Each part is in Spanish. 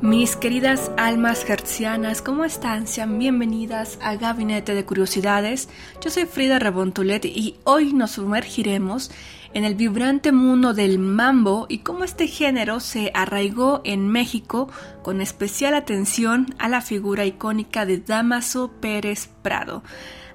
Mis queridas almas hertzianas, ¿cómo están? Sean bienvenidas a Gabinete de Curiosidades. Yo soy Frida Rebontulet y hoy nos sumergiremos en el vibrante mundo del mambo y cómo este género se arraigó en México con especial atención a la figura icónica de Damaso Pérez Prado.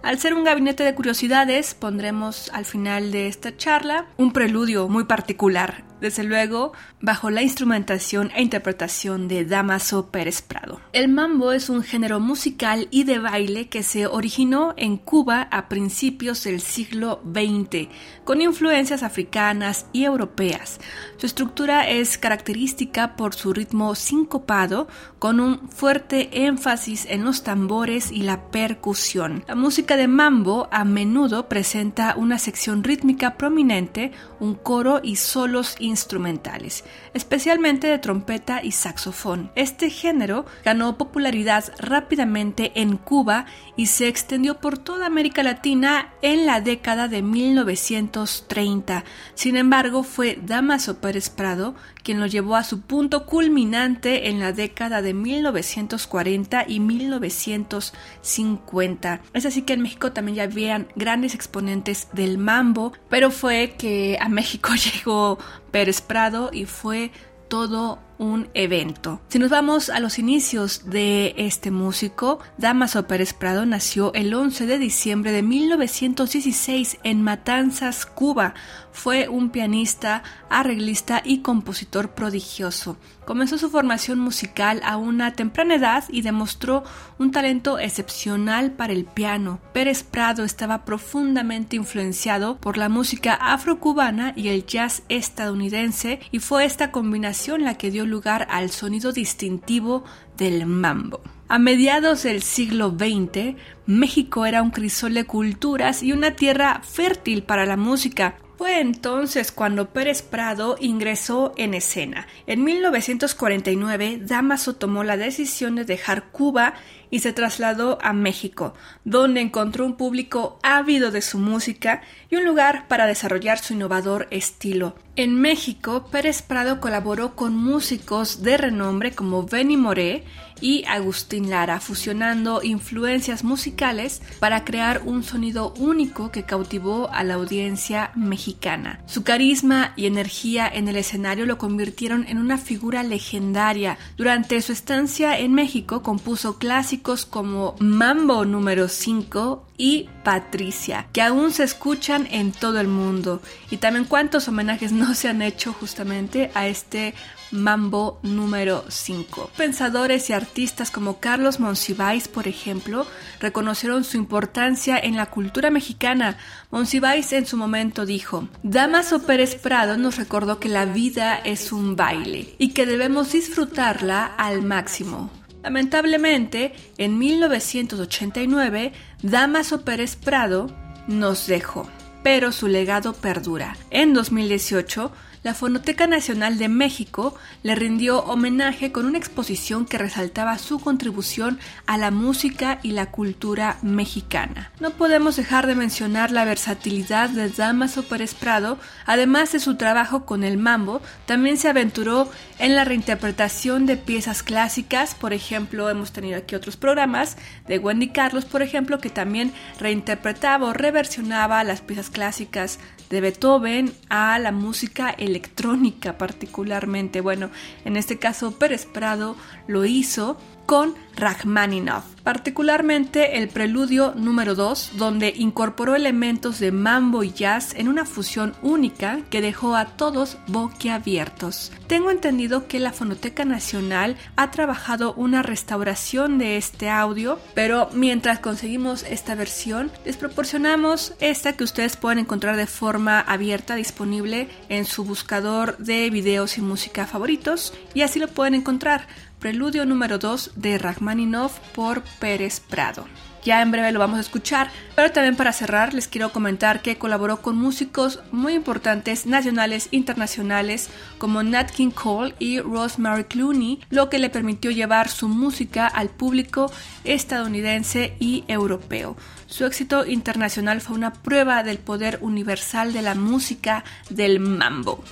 Al ser un gabinete de curiosidades, pondremos al final de esta charla un preludio muy particular desde luego bajo la instrumentación e interpretación de Damaso Pérez Prado. El mambo es un género musical y de baile que se originó en Cuba a principios del siglo XX, con influencias africanas y europeas. Su estructura es característica por su ritmo sincopado, con un fuerte énfasis en los tambores y la percusión. La música de mambo a menudo presenta una sección rítmica prominente, un coro y solos instrumentales, especialmente de trompeta y saxofón. Este género ganó popularidad rápidamente en Cuba y se extendió por toda América Latina en la década de 1930. Sin embargo, fue Damaso Pérez Prado quien lo llevó a su punto culminante en la década de 1940 y 1950. Es así que en México también ya habían grandes exponentes del mambo, pero fue que a México llegó Pérez Prado y fue todo un evento. Si nos vamos a los inicios de este músico, Damaso Pérez Prado nació el 11 de diciembre de 1916 en Matanzas, Cuba. Fue un pianista, arreglista y compositor prodigioso. Comenzó su formación musical a una temprana edad y demostró un talento excepcional para el piano. Pérez Prado estaba profundamente influenciado por la música afrocubana y el jazz estadounidense y fue esta combinación la que dio lugar al sonido distintivo del mambo. A mediados del siglo XX, México era un crisol de culturas y una tierra fértil para la música. Fue entonces cuando Pérez Prado ingresó en escena. En 1949, Damaso tomó la decisión de dejar Cuba y se trasladó a México, donde encontró un público ávido de su música y un lugar para desarrollar su innovador estilo. En México, Pérez Prado colaboró con músicos de renombre como Benny Moré y Agustín Lara, fusionando influencias musicales para crear un sonido único que cautivó a la audiencia mexicana. Su carisma y energía en el escenario lo convirtieron en una figura legendaria. Durante su estancia en México compuso clásicos como Mambo número 5 y Patricia, que aún se escuchan en todo el mundo. Y también cuántos homenajes no se han hecho justamente a este Mambo número 5. Pensadores y artistas como Carlos Monsiváis, por ejemplo, reconocieron su importancia en la cultura mexicana. Monsiváis en su momento dijo, Damaso Pérez Prado nos recordó que la vida es un baile y que debemos disfrutarla al máximo. Lamentablemente, en 1989, Damaso Pérez Prado nos dejó, pero su legado perdura. En 2018, la Fonoteca Nacional de México le rindió homenaje con una exposición que resaltaba su contribución a la música y la cultura mexicana. No podemos dejar de mencionar la versatilidad de Damaso Pérez Prado, además de su trabajo con el mambo, también se aventuró en la reinterpretación de piezas clásicas, por ejemplo, hemos tenido aquí otros programas de Wendy Carlos, por ejemplo, que también reinterpretaba o reversionaba las piezas clásicas de Beethoven a la música electrónica particularmente. Bueno, en este caso Pérez Prado lo hizo con Rachmaninoff, particularmente el preludio número 2, donde incorporó elementos de mambo y jazz en una fusión única que dejó a todos boquiabiertos. Tengo entendido que la Fonoteca Nacional ha trabajado una restauración de este audio, pero mientras conseguimos esta versión, les proporcionamos esta que ustedes pueden encontrar de forma abierta disponible en su buscador de videos y música favoritos y así lo pueden encontrar. Preludio número 2 de Rachmaninoff por Pérez Prado. Ya en breve lo vamos a escuchar, pero también para cerrar les quiero comentar que colaboró con músicos muy importantes nacionales e internacionales como Nat King Cole y Rosemary Clooney, lo que le permitió llevar su música al público estadounidense y europeo. Su éxito internacional fue una prueba del poder universal de la música del mambo.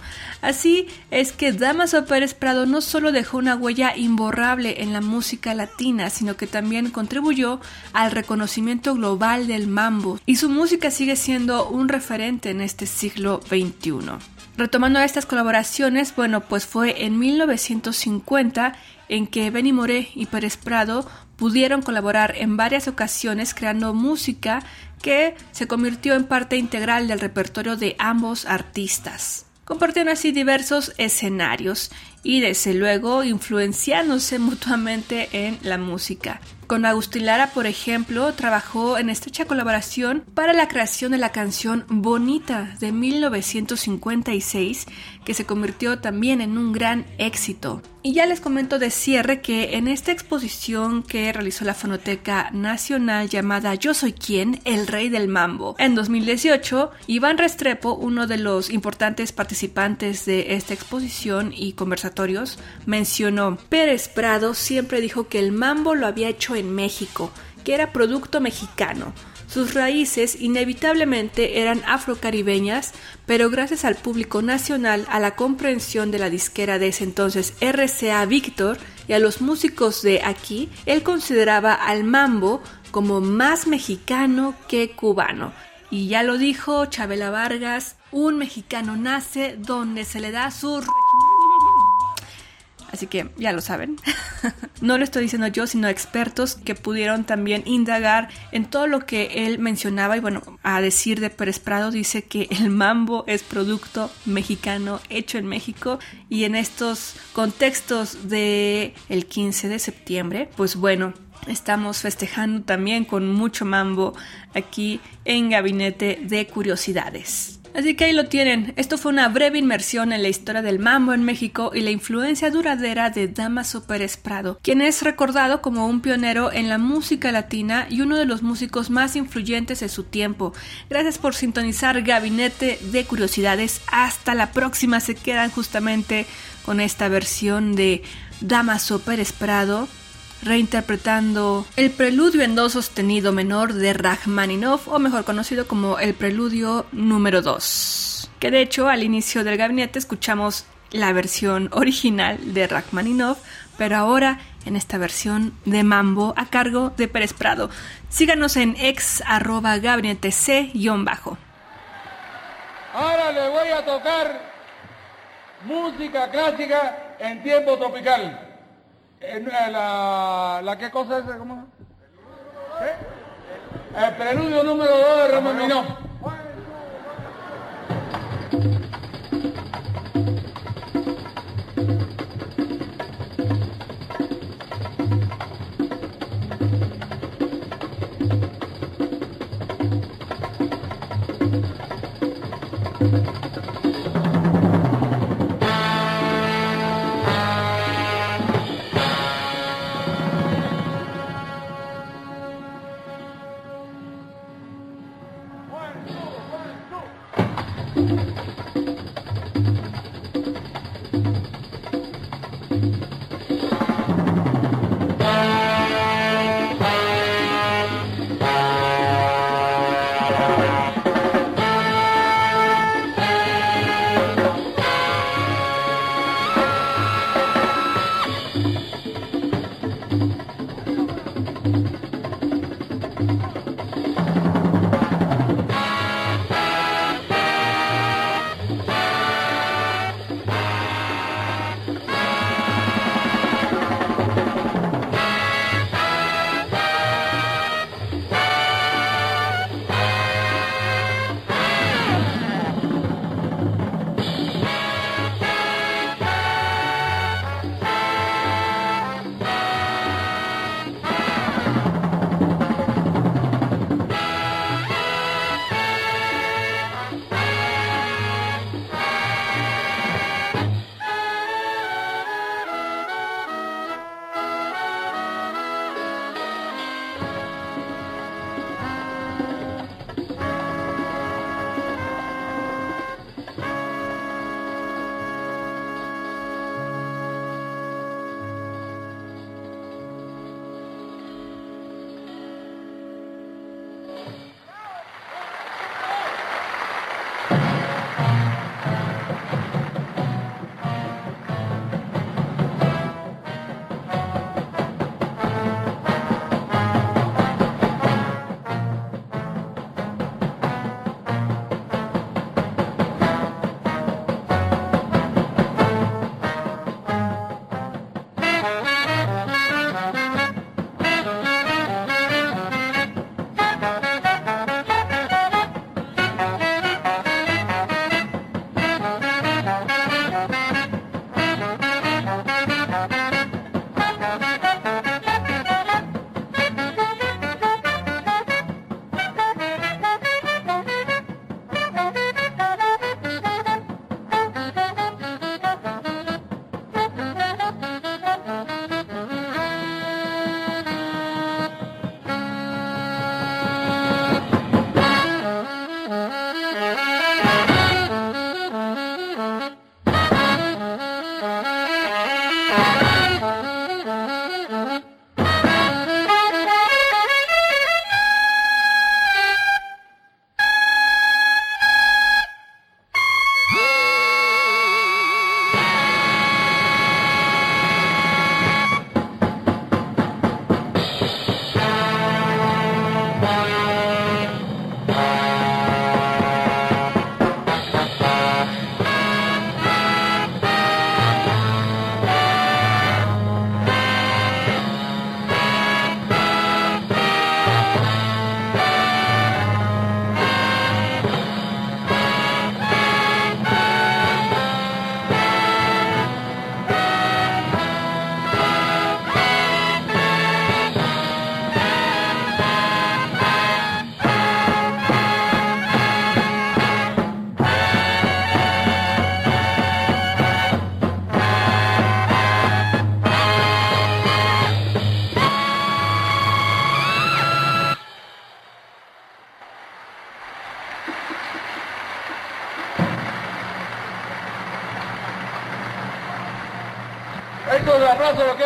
Así es que Damaso Pérez Prado no solo dejó una huella imborrable en la música latina, sino que también contribuyó al reconocimiento global del mambo y su música sigue siendo un referente en este siglo XXI. Retomando estas colaboraciones, bueno, pues fue en 1950 en que Benny Moré y Pérez Prado pudieron colaborar en varias ocasiones creando música que se convirtió en parte integral del repertorio de ambos artistas. Compartieron así diversos escenarios y desde luego influenciándose mutuamente en la música. Con Agustín Lara, por ejemplo, trabajó en estrecha colaboración para la creación de la canción Bonita de 1956, que se convirtió también en un gran éxito. Y ya les comento de cierre que en esta exposición que realizó la Fonoteca Nacional llamada Yo Soy Quién, el Rey del Mambo, en 2018, Iván Restrepo, uno de los importantes participantes de esta exposición y conversatorios, mencionó, Pérez Prado siempre dijo que el mambo lo había hecho México, que era producto mexicano. Sus raíces inevitablemente eran afrocaribeñas, pero gracias al público nacional, a la comprensión de la disquera de ese entonces RCA Víctor y a los músicos de aquí, él consideraba al mambo como más mexicano que cubano. Y ya lo dijo Chabela Vargas, un mexicano nace donde se le da su Así que ya lo saben. no lo estoy diciendo yo, sino expertos que pudieron también indagar en todo lo que él mencionaba. Y bueno, a decir de Pérez Prado, dice que el mambo es producto mexicano hecho en México. Y en estos contextos de el 15 de septiembre, pues bueno, Estamos festejando también con mucho mambo aquí en Gabinete de Curiosidades. Así que ahí lo tienen. Esto fue una breve inmersión en la historia del mambo en México y la influencia duradera de Damaso Pérez Prado, quien es recordado como un pionero en la música latina y uno de los músicos más influyentes de su tiempo. Gracias por sintonizar Gabinete de Curiosidades. Hasta la próxima. Se quedan justamente con esta versión de Damaso Pérez Prado reinterpretando el preludio en do sostenido menor de Rachmaninoff, o mejor conocido como el preludio número 2. Que de hecho al inicio del gabinete escuchamos la versión original de Rachmaninoff, pero ahora en esta versión de Mambo a cargo de Pérez Prado. Síganos en ex arroba. Ahora le voy a tocar música clásica en tiempo tropical. Eh, la, la qué cosa es, ¿cómo? ¿Qué? El preludio número 2 de Remominó.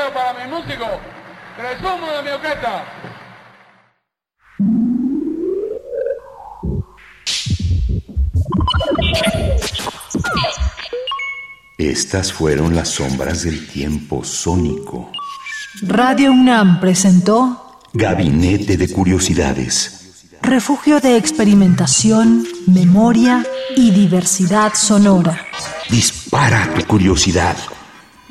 Aplauso para mi músico. Resumo de mi orquesta. Estas fueron las sombras del tiempo sónico. Radio UNAM presentó Gabinete de Curiosidades. Refugio de experimentación, memoria y diversidad sonora. Dispara tu curiosidad